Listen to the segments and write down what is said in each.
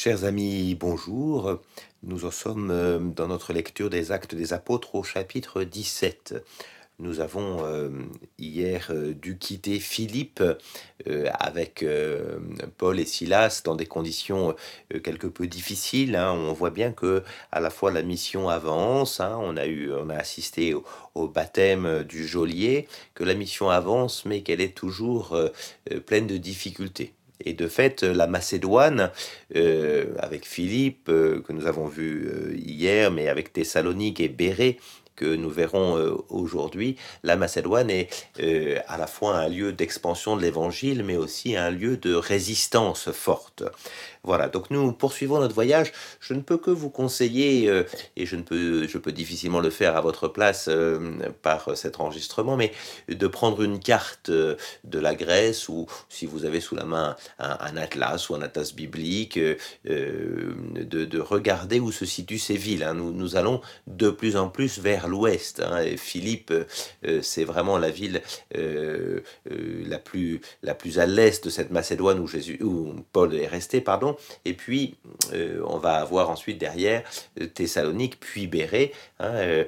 Chers amis, bonjour. Nous en sommes euh, dans notre lecture des Actes des Apôtres au chapitre 17. Nous avons euh, hier euh, dû quitter Philippe avec Paul et Silas dans des conditions quelque peu difficiles. Hein. On voit bien que à la fois la mission avance, hein. on a eu, on a assisté au, au, baptême du geôlier, que la mission avance, mais qu'elle est toujours pleine de difficultés. Et de fait, la Macédoine, euh, avec Philippe, euh, que nous avons vu euh, hier, mais avec Thessalonique et Bérée, que nous verrons aujourd'hui, la Macédoine est à la fois un lieu d'expansion de l'évangile, mais aussi un lieu de résistance forte. Voilà, donc nous poursuivons notre voyage. Je ne peux que vous conseiller, euh, et je ne peux, je peux difficilement le faire à votre place euh, par cet enregistrement, mais de prendre une carte euh, de la Grèce ou si vous avez sous la main un, atlas ou un atlas biblique, de, regarder où se situent ces villes. Hein. Nous, nous allons de plus en plus vers l'ouest. Hein. Philippe, c'est vraiment la ville la, plus, la plus à l'est de cette Macédoine où, Jésus, où Paul est resté, pardon. Et puis, euh, on va avoir ensuite derrière euh, Thessalonique, puis Bérée. Hein, euh,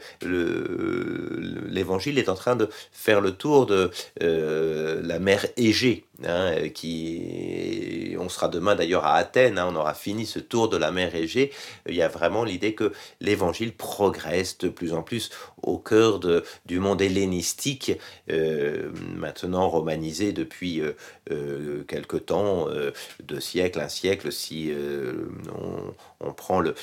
L'évangile est en train de faire le tour de la mer Égée. Hein, qui on sera demain d'ailleurs à Athènes, hein, on aura fini ce tour de la mer Égée. Il y a vraiment l'idée que l'évangile progresse de plus en plus au cœur du monde hellénistique, maintenant romanisé depuis quelque temps, deux siècles, un siècle, si euh, on, prend le,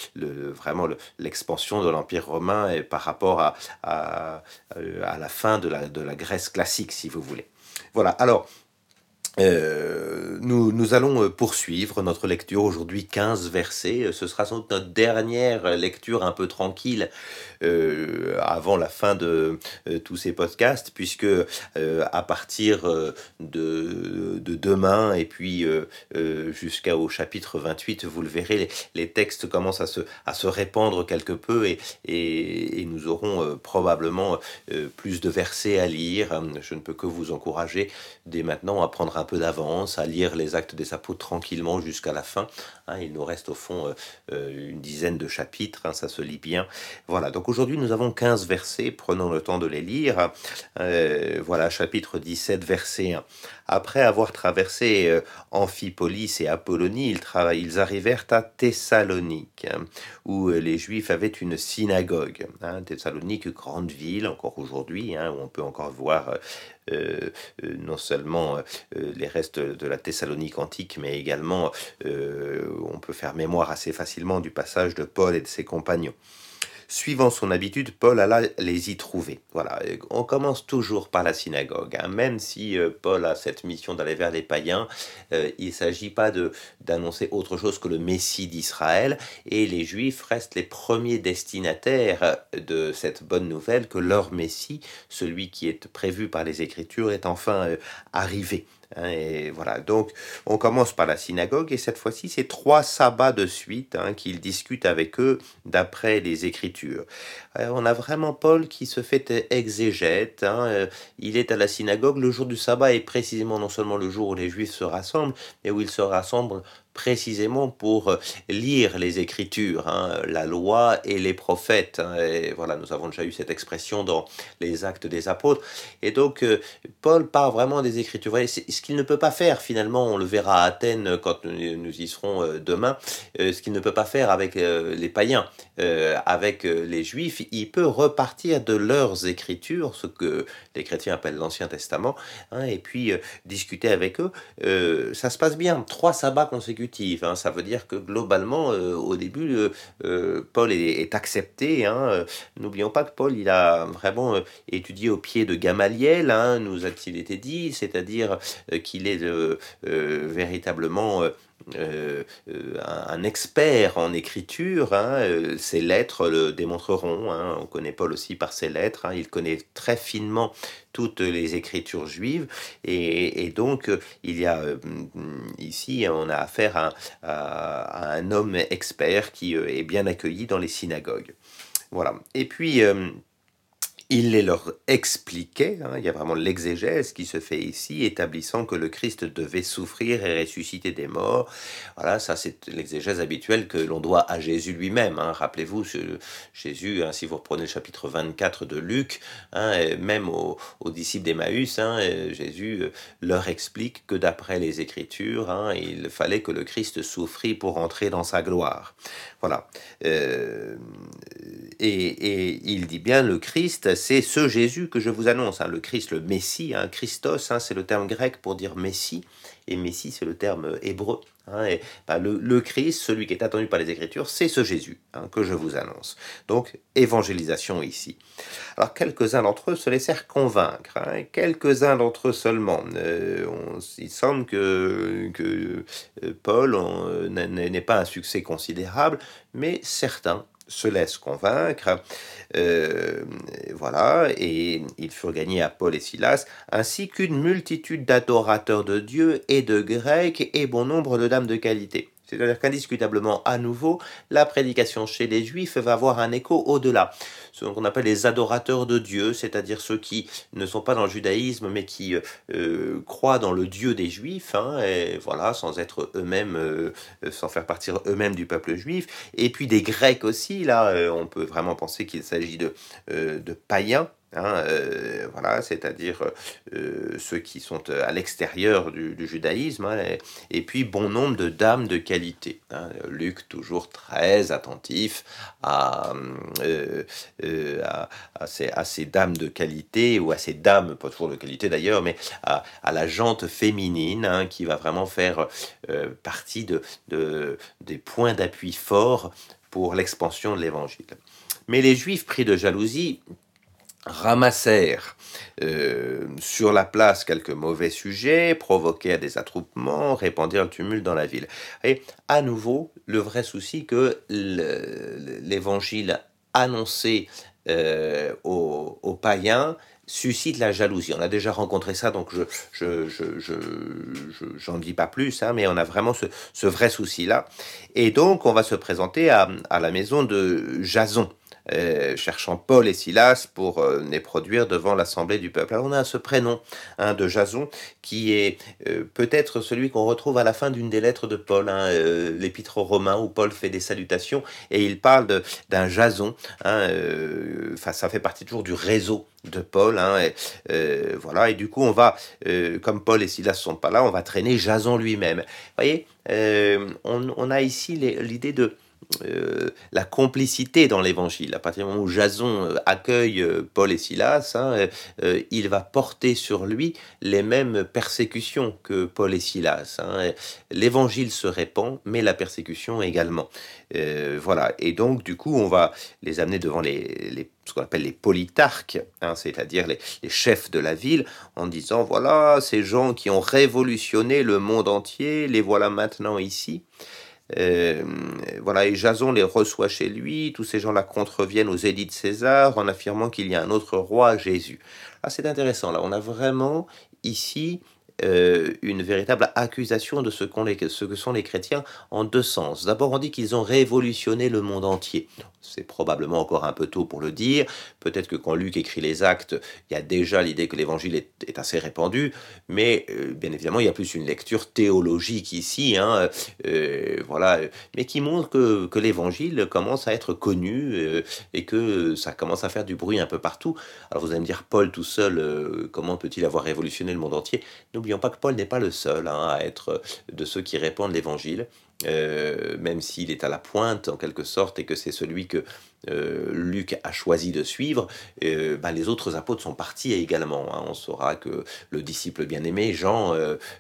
vraiment l'expansion de l'Empire romain et par rapport à, à, la fin de la, de la Grèce classique, si vous voulez. Voilà, alors euh, nous, allons euh, poursuivre notre lecture aujourd'hui 15 versets. Ce sera sans doute notre dernière lecture un peu tranquille euh, avant la fin de euh, tous ces podcasts, puisque euh, à partir de, de, demain et puis jusqu'au chapitre 28, vous le verrez, les, textes commencent à se, à se répandre quelque peu et, et, et nous aurons probablement plus de versets à lire. Je ne peux que vous encourager dès maintenant à prendre un peu d'avance, à lire les actes des apôtres tranquillement jusqu'à la fin. Hein, il nous reste au fond une dizaine de chapitres, hein, ça se lit bien. Voilà, donc aujourd'hui, nous avons 15 versets, prenons le temps de les lire. Euh, voilà, chapitre 17, verset 1. Après avoir traversé euh, Amphipolis et Apollonie, ils, ils, arrivèrent à Thessalonique, hein, où euh, les Juifs avaient une synagogue. Thessalonique, grande ville, encore aujourd'hui, où on peut encore voir non seulement les restes de la Thessalonique antique, mais également on peut faire mémoire assez facilement du passage de Paul et de ses compagnons. Suivant son habitude, Paul alla les y trouver. Voilà, on commence toujours par la synagogue. Hein. Même si euh, Paul a cette mission d'aller vers les païens, euh, il ne s'agit pas d'annoncer autre chose que le Messie d'Israël. Et les Juifs restent les premiers destinataires de cette bonne nouvelle que leur Messie, celui qui est prévu par les Écritures, est enfin euh, arrivé. Hein, et voilà, donc on commence par la synagogue et cette fois-ci c'est trois sabbats de suite hein, qu'il discute avec eux d'après les Écritures. Euh, on a vraiment Paul qui se fait exégète, hein, euh, il est à la synagogue, le jour du sabbat est précisément non seulement le jour où les Juifs se rassemblent, mais où ils se rassemblent précisément pour euh, lire les Écritures, hein, la loi et les prophètes. Hein, et voilà, nous avons déjà eu cette expression dans les actes des apôtres. Et donc, euh, Paul parle vraiment des Écritures. ce qu'il ne peut pas faire, finalement, on le verra à Athènes quand nous y serons euh, demain, ce qu'il ne peut pas faire avec les païens, avec les juifs, il peut repartir de leurs Écritures, ce que les chrétiens appellent l'Ancien Testament, hein, et puis discuter avec eux. ça se passe bien. Trois sabbats consécutifs Hein. Ça veut dire que globalement, euh, au début, euh, euh, Paul est, accepté. Hein. N'oublions pas que Paul, il a vraiment étudié au pied de Gamaliel, hein, nous a-t-il été dit, c'est-à-dire qu'il est véritablement euh, euh, un, expert en écriture. Hein, euh, ses lettres le démontreront. Hein, on connaît Paul aussi par ses lettres. Hein, il connaît très finement toutes les écritures juives. Et, donc, il y a ici, on a affaire à, un homme expert qui est bien accueilli dans les synagogues. Voilà. Et puis, il les leur expliquait, hein, il y a vraiment l'exégèse qui se fait ici, établissant que le Christ devait souffrir et ressusciter des morts. Voilà, ça c'est l'exégèse habituelle que l'on doit à Jésus lui-même. Hein. Rappelez-vous, Jésus, hein, si vous reprenez le chapitre 24 de Luc, même aux, disciples d'Emmaüs, Jésus euh, leur explique que d'après les Écritures, il fallait que le Christ souffrit pour entrer dans sa gloire. Voilà. Euh, et, il dit bien le Christ, c'est ce Jésus que je vous annonce. Hein, le Christ, le Messie, hein, Christos, hein, c'est le terme grec pour dire Messie, et Messie, c'est le terme hébreu. bah, le, Christ, celui qui est attendu par les Écritures, c'est ce Jésus que je vous annonce. Donc, évangélisation ici. Alors, quelques-uns d'entre eux se laissèrent convaincre, quelques-uns d'entre eux seulement. Euh, il semble que, que euh, Paul euh, n'est pas un succès considérable, mais certains se laisse convaincre. Euh, voilà, et ils furent gagnés à Paul et Silas, ainsi qu'une multitude d'adorateurs de Dieu et de Grecs et bon nombre de dames de qualité. C'est-à-dire qu'indiscutablement, à nouveau, la prédication chez les Juifs va avoir un écho au-delà. Ce qu'on appelle les adorateurs de Dieu, c'est-à-dire ceux qui ne sont pas dans le judaïsme, mais qui euh, croient dans le Dieu des Juifs, hein, et voilà, sans être eux-mêmes, euh, sans faire partir eux-mêmes du peuple juif. Et puis des Grecs aussi, là, euh, on peut vraiment penser qu'il s'agit de, de païens, Hein, euh, voilà, c'est-à-dire euh, ceux qui sont euh, à l'extérieur du, judaïsme, hein, et, puis bon nombre de dames de qualité. Hein. Luc toujours très attentif à, à, ces, dames de qualité, ou à ces dames, pas toujours de qualité d'ailleurs, mais à, la jante féminine, qui va vraiment faire partie de, de, des points d'appui forts pour l'expansion de l'évangile. Mais les Juifs pris de jalousie ramassèrent euh, sur la place quelques mauvais sujets, provoquèrent des attroupements, répandirent le tumulte dans la ville. Et à nouveau, le vrai souci que l'évangile annoncé euh, aux, païens suscite la jalousie. On a déjà rencontré ça, donc je je, je, j'en dis pas plus, hein, mais on a vraiment ce, ce vrai souci-là. Et donc, on va se présenter à, à la maison de Jason. Euh, cherchant Paul et Silas pour euh, les produire devant l'assemblée du peuple. Alors on a ce prénom hein, de Jason qui est euh, peut-être celui qu'on retrouve à la fin d'une des lettres de Paul, hein, l'épître aux Romains où Paul fait des salutations et il parle d'un Jason. Hein, ça fait partie toujours du réseau de Paul. Hein, et, voilà, et du coup, on va, comme Paul et Silas sont pas là, on va traîner Jason lui-même. Vous voyez, on, on, a ici l'idée de euh, la complicité dans l'évangile. À partir du moment où Jason euh, accueille euh, Paul et Silas, hein, il va porter sur lui les mêmes persécutions que Paul et Silas. Hein. L'évangile se répand, mais la persécution également. voilà. Et donc, du coup, on va les amener devant les, ce qu'on appelle les politarques, hein, c'est-à-dire les, chefs de la ville, en disant voilà, ces gens qui ont révolutionné le monde entier, les voilà maintenant ici. Euh, voilà, et Jason les reçoit chez lui, tous ces gens-là contreviennent aux édits de César en affirmant qu'il y a un autre roi, Jésus. Ah, c'est intéressant, là, on a vraiment ici euh, une véritable accusation de ce, ce, que sont les chrétiens en deux sens. D'abord, on dit qu'ils ont révolutionné le monde entier. C'est probablement encore un peu tôt pour le dire. Peut-être que quand Luc écrit les actes, il y a déjà l'idée que l'évangile est, assez répandu, mais euh, bien évidemment, il y a plus une lecture théologique ici, hein, euh, voilà, mais qui montre que, que l'évangile commence à être connu et que ça commence à faire du bruit un peu partout. Alors vous allez me dire, Paul tout seul, comment peut-il avoir révolutionné le monde entier? N'oublions pas que Paul n'est pas le seul hein, à être de ceux qui répandent l'évangile. Euh, même s'il est à la pointe en quelque sorte et que c'est celui que euh, Luc a choisi de suivre, euh, bah, les autres apôtres sont partis également. Hein. On saura que le disciple bien-aimé, Jean,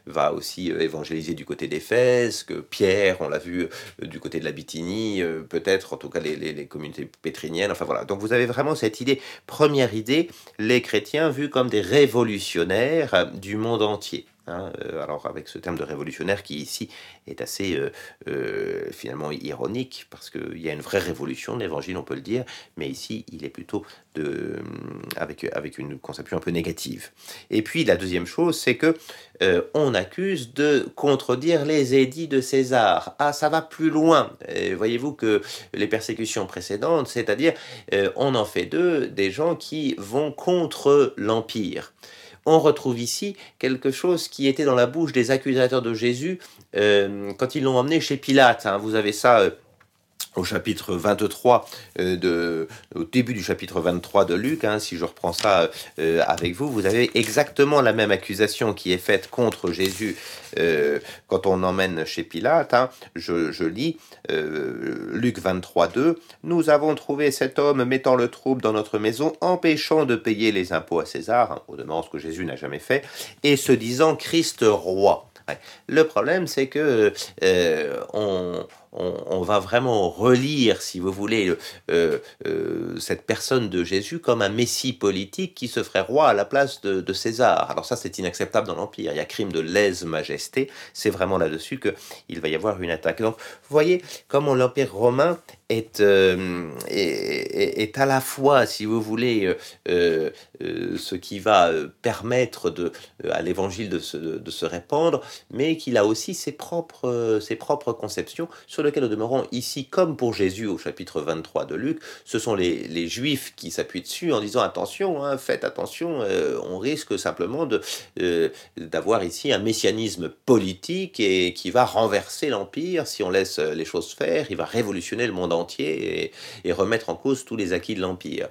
va aussi évangéliser du côté d'Éphèse, que Pierre, on l'a vu du côté de la Bithynie, peut-être en tout cas les, les, communautés pétriniennes, enfin voilà. Donc vous avez vraiment cette idée, première idée, les chrétiens vus comme des révolutionnaires du monde entier. Hein, euh, alors avec ce terme de révolutionnaire qui ici est assez euh, euh, finalement ironique parce qu'il y a une vraie révolution l'évangile, on peut le dire, mais ici il est plutôt de, avec, avec une conception un peu négative. Et puis la deuxième chose, c'est que on accuse de contredire les édits de César. Ah, ça va plus loin. Voyez-vous que les persécutions précédentes, c'est-à-dire on en fait d'eux des gens qui vont contre l'empire on retrouve ici quelque chose qui était dans la bouche des accusateurs de Jésus euh, quand ils l'ont emmené chez Pilate. Hein. Vous avez ça euh, au chapitre 23, euh, de, au début du chapitre 23 de Luc, hein, si je reprends ça euh, avec vous, vous avez exactement la même accusation qui est faite contre Jésus euh, quand on emmène chez Pilate. Hein. je, lis Luc 23, 2, Nous avons trouvé cet homme mettant le trouble dans notre maison, empêchant de payer les impôts à César, hein, au demeurant ce que Jésus n'a jamais fait, et se disant Christ roi. Le problème, c'est que on, on, va vraiment relire, si vous voulez, euh, euh, cette personne de Jésus comme un messie politique qui se ferait roi à la place de, César. Alors ça, c'est inacceptable dans l'Empire. Il y a crime de lèse-majesté. C'est vraiment là-dessus qu'il va y avoir une attaque. Donc, vous voyez comment l'Empire romain est, euh, est, à la fois, si vous voulez, ce qui va permettre de, à l'évangile de se, de se répandre, mais qu'il a aussi ses propres, ses propres conceptions sur lequel nous demeurons ici, comme pour Jésus au chapitre 23 de Luc, ce sont les, Juifs qui s'appuient dessus en disant attention, hein, faites attention, euh, on risque simplement euh, d'avoir ici un messianisme politique et qui va renverser l'Empire si on laisse les choses faire, il va révolutionner le monde entier et, et remettre en cause tous les acquis de l'Empire.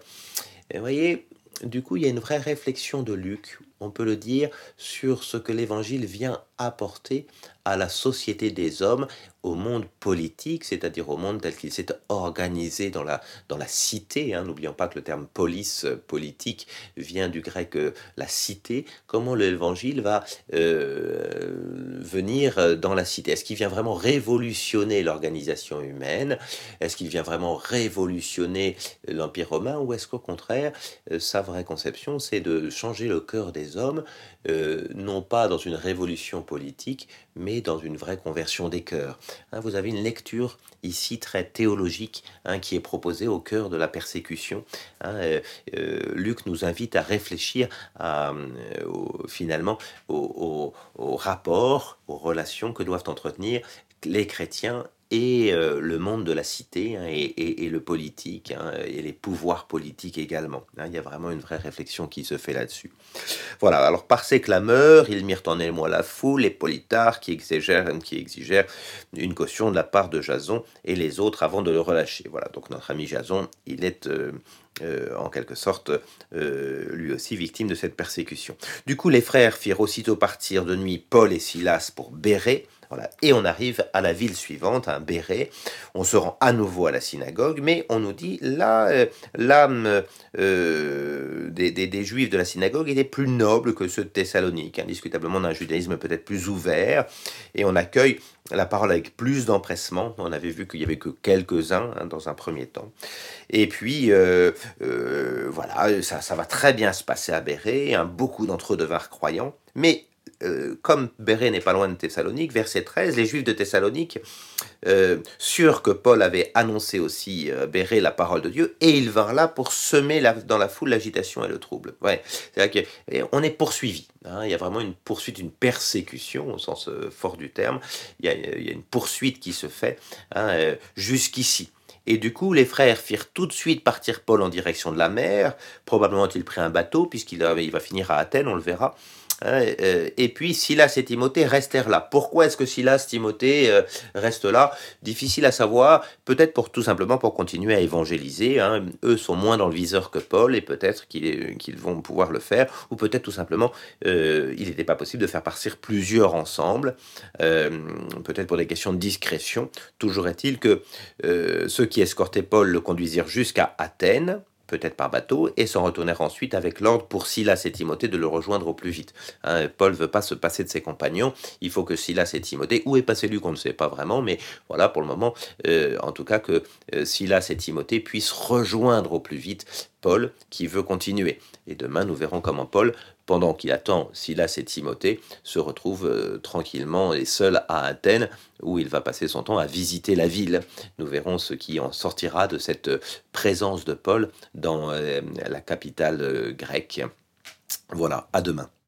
Vous voyez, du coup, il y a une vraie réflexion de Luc, on peut le dire, sur ce que l'Évangile vient apporter à la société des hommes, au monde politique, c'est-à-dire au monde tel qu'il s'est organisé dans la, dans la cité. Hein. N'oublions pas que le terme police euh, politique vient du grec euh, la cité. Comment l'évangile va euh, venir dans la cité? Est-ce qu'il vient vraiment révolutionner l'organisation humaine? Est-ce qu'il vient vraiment révolutionner l'Empire romain? Ou est-ce qu'au contraire, sa vraie conception, c'est de changer le cœur des hommes, non pas dans une révolution politique, mais dans une vraie conversion des cœurs. Hein, vous avez une lecture ici très théologique hein, qui est proposée au cœur de la persécution. Hein, euh, euh, Luc nous invite à réfléchir euh, finalement au, au rapport, aux relations que doivent entretenir les chrétiens et euh, le monde de la cité hein, et, le politique hein, et les pouvoirs politiques également. Hein. il y a vraiment une vraie réflexion qui se fait là-dessus. Voilà, alors par ses clameurs, ils mirent en émoi la foule, les politarques qui exigèrent, une caution de la part de Jason et les autres avant de le relâcher. Voilà, donc notre ami Jason, il est... Euh, euh, en quelque sorte, lui aussi victime de cette persécution. Du coup, les frères firent aussitôt partir de nuit Paul et Silas pour Et on arrive à la ville suivante, à Béret. On se rend à nouveau à la synagogue, mais on nous dit là, euh, l'âme euh, des, juifs de la synagogue était plus noble que ceux de Thessalonique, indiscutablement d'un judaïsme peut-être plus ouvert, et on accueille la parole avec plus d'empressement. On avait vu qu'il y avait que quelques-uns hein, dans un premier temps. Et puis, euh, voilà, ça, va très bien se passer à Béret. Beaucoup d'entre eux devinrent croyants. Mais euh, comme Béré n'est pas loin de Thessalonique, verset 13, les Juifs de Thessalonique, euh, sûrs que Paul avait annoncé aussi euh, Béré la parole de Dieu, et ils vinrent là pour semer dans la foule l'agitation et le trouble. Ouais, c'est-à-dire qu'on est poursuivi. Hein. il y a vraiment une poursuite, une persécution au sens fort du terme. Il y, a, une poursuite qui se fait hein, jusqu'ici. Et du coup, les frères firent tout de suite partir Paul en direction de la mer. Probablement a-t-il pris un bateau, puisqu'il il va finir à Athènes, on le verra. Hein, euh, et puis Silas et Timothée restèrent là. Pourquoi est-ce que Silas, Timothée euh, restent là? Difficile à savoir. Peut-être pour tout simplement pour continuer à évangéliser. Hein. Eux sont moins dans le viseur que Paul et peut-être qu'ils vont pouvoir le faire. Ou peut-être tout simplement euh, il n'était pas possible de faire partir plusieurs ensemble. peut-être pour des questions de discrétion. Toujours est-il que ceux qui escortaient Paul le conduisirent jusqu'à Athènes peut-être par bateau, et s'en retournèrent ensuite avec l'ordre pour Silas et Timothée de le rejoindre au plus vite. Hein, Paul veut pas se passer de ses compagnons, il faut que Silas et Timothée, où est passé Luc, on ne sait pas vraiment, mais voilà pour le moment, euh, en tout cas que euh, Silas et Timothée puissent rejoindre au plus vite Paul qui veut continuer. Et demain, nous verrons comment Paul, pendant qu'il attend Silas et Timothée, se retrouve euh, tranquillement et seul à Athènes, où il va passer son temps à visiter la ville. Nous verrons ce qui en sortira de cette présence de Paul dans euh, la capitale grecque. Voilà, à demain.